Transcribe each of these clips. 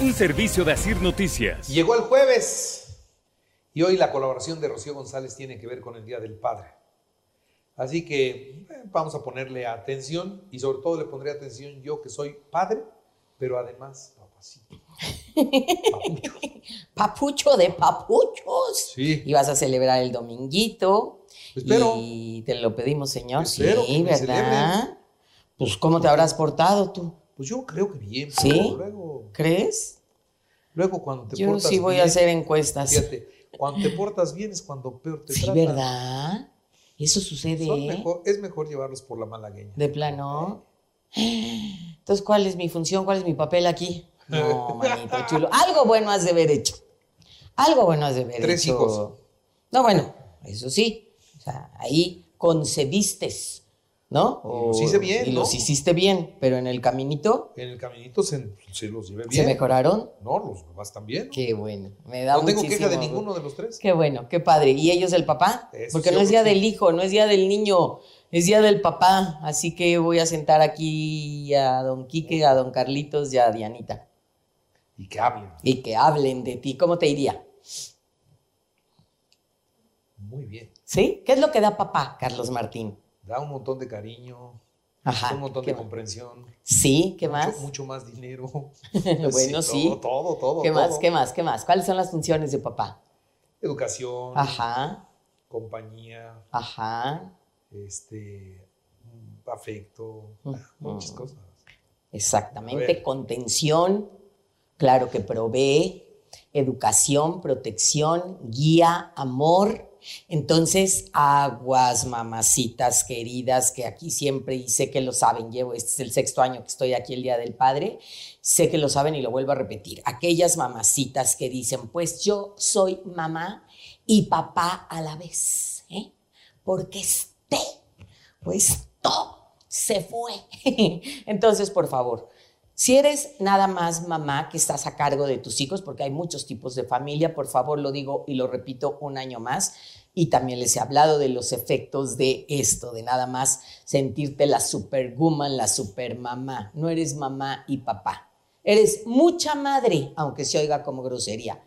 Un servicio de Asir Noticias. Llegó el jueves y hoy la colaboración de Rocío González tiene que ver con el Día del Padre. Así que eh, vamos a ponerle atención y sobre todo le pondré atención yo que soy padre, pero además papacito. Papucho. Papucho de papuchos. Sí. Y vas a celebrar el dominguito. Espero. Y te lo pedimos, señor. Espero sí, ¿verdad? Pues, ¿cómo te habrás portado tú? Pues yo creo que bien. ¿Sí? pero Luego, ¿Crees? luego cuando te Yo portas sí voy bien, a hacer encuestas. Fíjate, cuando te portas bien es cuando peor te Sí, tratan. ¿verdad? Eso sucede, ¿eh? mejor- es mejor llevarlos por la malagueña. De plano. Entonces, ¿cuál es mi función? ¿Cuál es mi papel aquí? No, manito chulo. Algo bueno has de haber hecho. Algo bueno has de haber Tres hecho. hijos. No, bueno, eso sí. O sea, ahí concebiste, ¿no? Y los hice bien, Y ¿no? los hiciste bien, pero en el caminito En el caminito se, se los llevé se bien. mejoraron. No, los demás también. Qué bueno. Me da No tengo queja de ninguno de los tres. Qué bueno, qué padre. ¿Y ellos el papá? Eso Porque sí, no es día sí. del hijo, no es día del niño, es día del papá. Así que voy a sentar aquí a don Quique, a don Carlitos y a Dianita. Y que hablen. Y que hablen de ti. ¿Cómo te iría? Muy bien. ¿Sí? ¿Qué es lo que da papá, Carlos Martín? Da un montón de cariño, Ajá. un montón ¿Qué de más? comprensión. Sí, ¿qué mucho- más? Mucho, más dinero. Bueno, sí. Todo, todo, todo. ¿Qué más? ¿Qué más? ¿Qué más? ¿Cuáles son las funciones de papá? Educación, Ajá, compañía, ajá. este, afecto, muchas cosas. Exactamente, contención, claro que provee, educación, protección, guía, amor. Entonces, aguas, mamacitas queridas, que aquí siempre, y sé que lo saben, llevo, este es el sexto año que estoy aquí el Día del Padre, sé que lo saben y lo vuelvo a repetir. Aquellas mamacitas que dicen, pues yo soy mamá y papá a la vez, ¿eh? porque este, pues todo se fue. Entonces, por favor, si eres nada más mamá que estás a cargo de tus hijos, porque hay muchos tipos de familia, por favor lo digo y lo repito un año más, y también les he hablado de los efectos de esto, de nada más sentirte la superwoman, la supermamá. No eres mamá y papá. Eres mucha madre, aunque se oiga como grosería.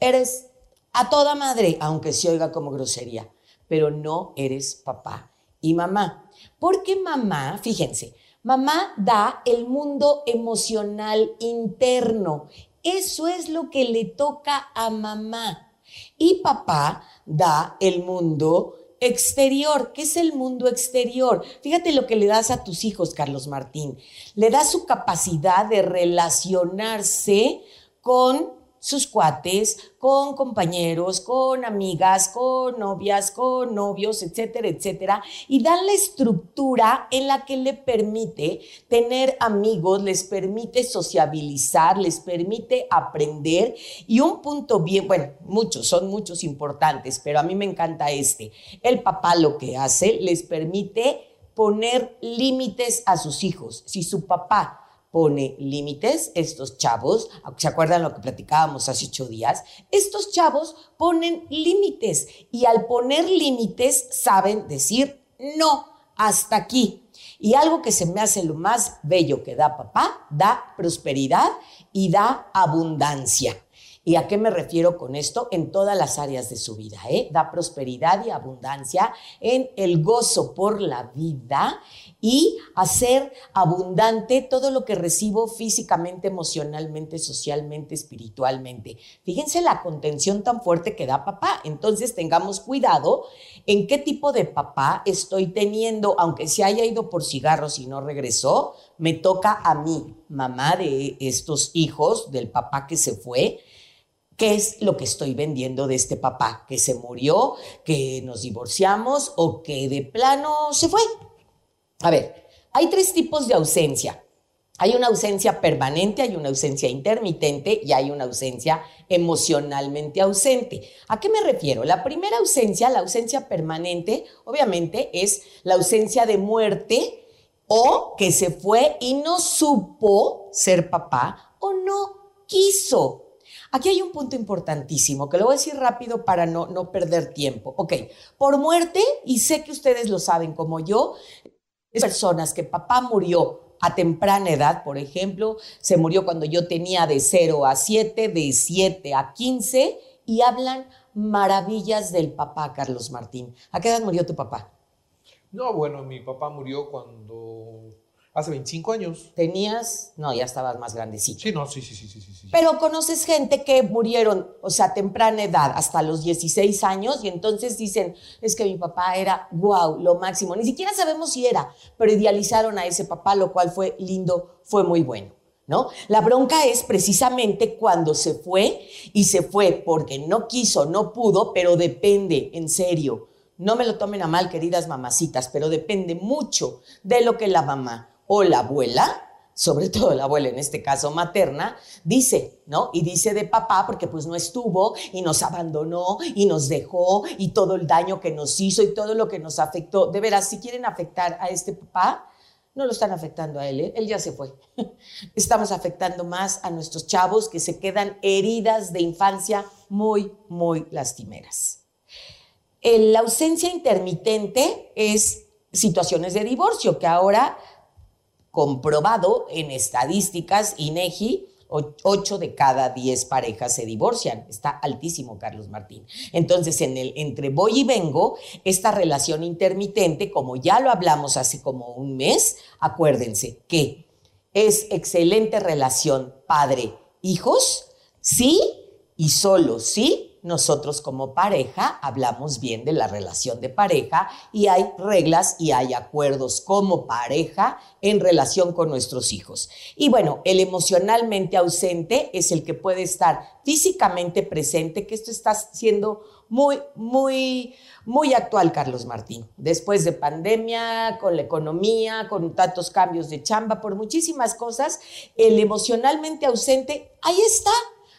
Eres a toda madre, aunque se oiga como grosería. Pero no eres papá y mamá. Porque mamá, fíjense, mamá da el mundo emocional interno. Eso es lo que le toca a mamá. Y papá da el mundo exterior. ¿Qué es el mundo exterior? Fíjate lo que le das a tus hijos, Carlos Martín. Le das su capacidad de relacionarse con sus cuates, con compañeros, con amigas, con novias, con novios, etcétera, etcétera, y dan la estructura en la que le permite tener amigos, les permite sociabilizar, les permite aprender y un punto bien, bueno, muchos, son muchos importantes, pero a mí me encanta este. El papá lo que hace, les permite poner límites a sus hijos. Si su papá pone límites, estos chavos, ¿se acuerdan lo que platicábamos hace ocho días? Estos chavos ponen límites y al poner límites saben decir no, hasta aquí. Y algo que se me hace lo más bello que da papá, da prosperidad y da abundancia. ¿Y a qué me refiero con esto? En todas las áreas de su vida, ¿eh? Da prosperidad y abundancia en el gozo por la vida y hacer abundante todo lo que recibo físicamente, emocionalmente, socialmente, espiritualmente. Fíjense la contención tan fuerte que da papá. Entonces tengamos cuidado en qué tipo de papá estoy teniendo, aunque se haya ido por cigarros y no regresó, me toca a mí, mamá de estos hijos, del papá que se fue ¿Qué es lo que estoy vendiendo de este papá? ¿Que se murió? ¿Que nos divorciamos? ¿O que de plano se fue? A ver, hay tres tipos de ausencia. Hay una ausencia permanente, hay una ausencia intermitente y hay una ausencia emocionalmente ausente. ¿A qué me refiero? La primera ausencia, la ausencia permanente, obviamente es la ausencia de muerte o que se fue y no supo ser papá o no quiso Aquí hay un punto importantísimo que lo voy a decir rápido para no, no perder tiempo. Ok, por muerte, y sé que ustedes lo saben como yo, personas que papá murió a temprana edad, por ejemplo, se murió cuando yo tenía de 0 a 7, de 7 a 15, y hablan maravillas del papá, Carlos Martín. ¿A qué edad murió tu papá? No, bueno, mi papá murió cuando Hace 25 años. Tenías, no, ya estabas más grandecito. Sí, no, sí, sí, sí, sí, sí. Pero conoces gente que murieron, o sea, a temprana edad, hasta los 16 años, y entonces dicen, es que mi papá era, wow, lo máximo. Ni siquiera sabemos si era, pero idealizaron a ese papá, lo cual fue lindo, fue muy bueno. ¿No? La bronca es precisamente cuando se fue y se fue porque no quiso, no pudo, pero depende, en serio. No me lo tomen a mal, queridas mamacitas, pero depende mucho de lo que la mamá o la abuela, sobre todo la abuela en este caso materna, dice, ¿no? Y dice de papá porque pues no estuvo y nos abandonó y nos dejó y todo el daño que nos hizo y todo lo que nos afectó. De veras, si quieren afectar a este papá, no lo están afectando a él, ¿eh? él ya se fue. Estamos afectando más a nuestros chavos que se quedan heridas de infancia muy, muy lastimeras. La ausencia intermitente es situaciones de divorcio, que ahora comprobado en estadísticas, INEGI, 8 de cada 10 parejas se divorcian. Está altísimo, Carlos Martín. Entonces, en el entre voy y vengo, esta relación intermitente, como ya lo hablamos hace como un mes, acuérdense que es excelente relación padre-hijos, sí y solo sí nosotros como pareja hablamos bien de la relación de pareja y hay reglas y hay acuerdos como pareja en relación con nuestros hijos. Y bueno, el emocionalmente ausente es el que puede estar físicamente presente, que esto está siendo muy, muy, muy actual, Carlos Martín. Después de pandemia, con la economía, con tantos cambios de chamba, por muchísimas cosas, el emocionalmente ausente, ahí está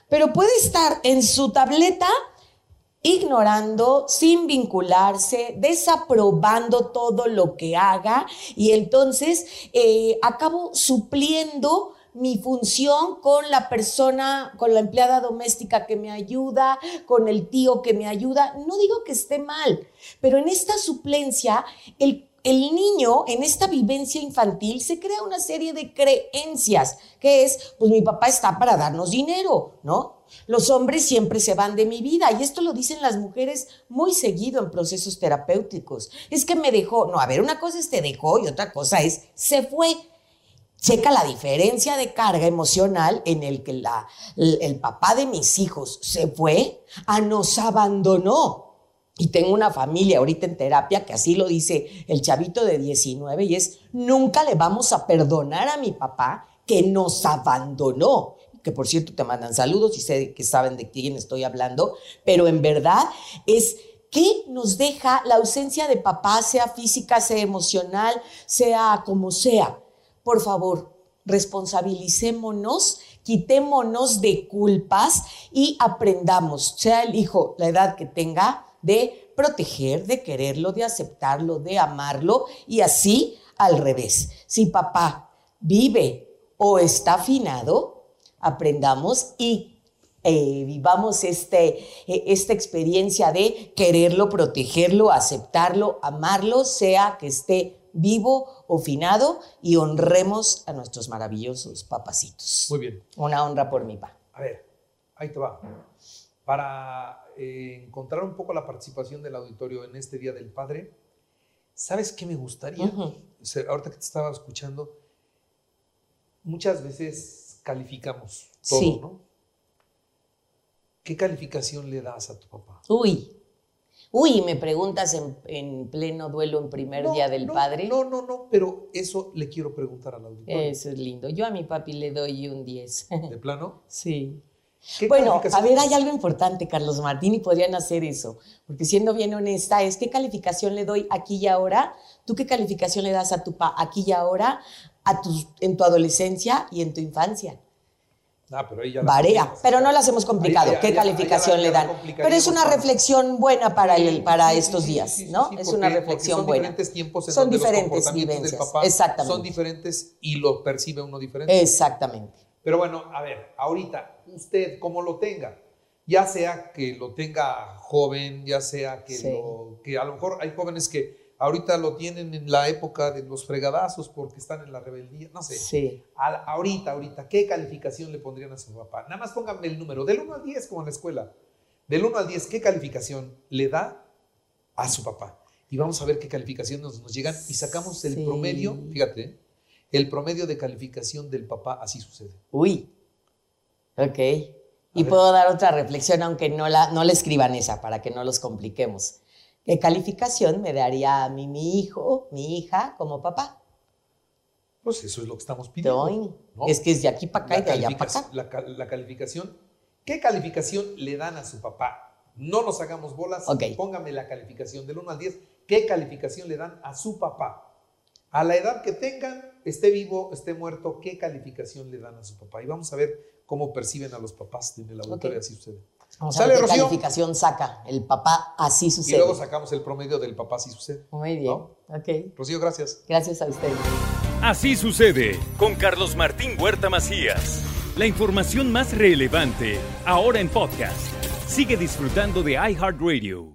pero puede estar en su tableta ignorando, sin vincularse, desaprobando todo lo que haga y entonces eh, acabo supliendo mi función con la persona, con la empleada doméstica que me ayuda, con el tío que me ayuda. No digo que esté mal, pero en esta suplencia el el niño en esta vivencia infantil se crea una serie de creencias, que es, pues mi papá está para darnos dinero, ¿no? Los hombres siempre se van de mi vida y esto lo dicen las mujeres muy seguido en procesos terapéuticos. Es que me dejó, no, a ver, una cosa es te dejó y otra cosa es se fue. Checa la diferencia de carga emocional en el que la, el papá de mis hijos se fue a nos abandonó. Y tengo una familia ahorita en terapia que así lo dice el chavito de 19 y es, nunca le vamos a perdonar a mi papá que nos abandonó. Que por cierto te mandan saludos y sé que saben de quién estoy hablando, pero en verdad es que nos deja la ausencia de papá, sea física, sea emocional, sea como sea. Por favor, responsabilicémonos, quitémonos de culpas y aprendamos, sea el hijo la edad que tenga, de proteger, de quererlo, de aceptarlo, de amarlo y así al revés. Si papá vive o está afinado, aprendamos y eh, vivamos este, eh, esta experiencia de quererlo, protegerlo, aceptarlo, amarlo, sea que esté vivo o finado y honremos a nuestros maravillosos papacitos. Muy bien. Una honra por mi pa. A ver, ahí te va. Para eh, encontrar un poco la participación del auditorio en este Día del Padre, ¿sabes qué me gustaría? ahorita que te estaba escuchando, muchas veces calificamos todo, ¿no? ¿Qué calificación le das a tu papá? Uy, uy, me preguntas en, pleno duelo en primer día del padre. No, no, no, pero eso le quiero preguntar al auditorio. Eso es lindo. Yo a mi papi le doy un 10. ¿De plano? sí. ¿Qué Bueno, a ver, hay algo importante, Carlos Martín, y podrían hacer eso. Porque siendo bien honesta, es qué calificación le doy aquí y ahora. ¿Tú qué calificación le das a tu pa aquí y ahora, a en tu adolescencia y en tu infancia? Ah, pero ahí ya la Varía, hacemos. pero no la hacemos complicado. Ya- ¿Qué ya- calificación le dan? Pero es una reflexión buena para, el, para Sí, estos sí, días, sí, ¿no? es porque- una reflexión son buena. diferentes tiempos en son donde los diferentes del vivencias. Exactamente. son diferentes y lo percibe uno diferente. Exactamente. Pero bueno, a ver, ahorita, usted como lo tenga, ya sea que lo tenga joven, ya sea que, Sí. lo, que a lo mejor hay jóvenes que ahorita lo tienen en la época de los fregadazos porque están en la rebeldía, no sé. Sí. Al- ahorita, ahorita, ¿qué calificación le pondrían a su papá? Nada más pónganme el número, del 1 al 10 como en la escuela. Del 1 al 10, ¿qué calificación le da a su papá? Y vamos a ver qué calificación nos, nos llegan y sacamos el Sí. promedio, fíjate, ¿eh? El promedio de calificación del papá, así sucede. Uy. Ok. Y ver. puedo dar otra reflexión, aunque no la, no la escriban esa, para que no los compliquemos. ¿Qué calificación me daría a mí mi hijo, mi hija, como papá? Pues eso es lo que estamos pidiendo. ¿no? Es que es de aquí para acá y de allá para acá. La, cal- la calificación, ¿qué calificación le dan a su papá? No nos hagamos bolas, Ok. póngame la calificación del 1 al 10. ¿Qué calificación le dan a su papá? A la edad que tengan, esté vivo, esté muerto, ¿qué calificación le dan a su papá? Y vamos a ver cómo perciben a los papás en el auditorio, así sucede. Vamos a ¿Sale, ver qué Rocío? calificación saca el papá, así Y sucede. luego sacamos el promedio del papá, así sucede. Muy bien. ¿No? Ok. Rocío, gracias. Gracias a ustedes. Así sucede con Carlos Martín Huerta Macías. La información más relevante ahora en podcast. Sigue disfrutando de iHeartRadio.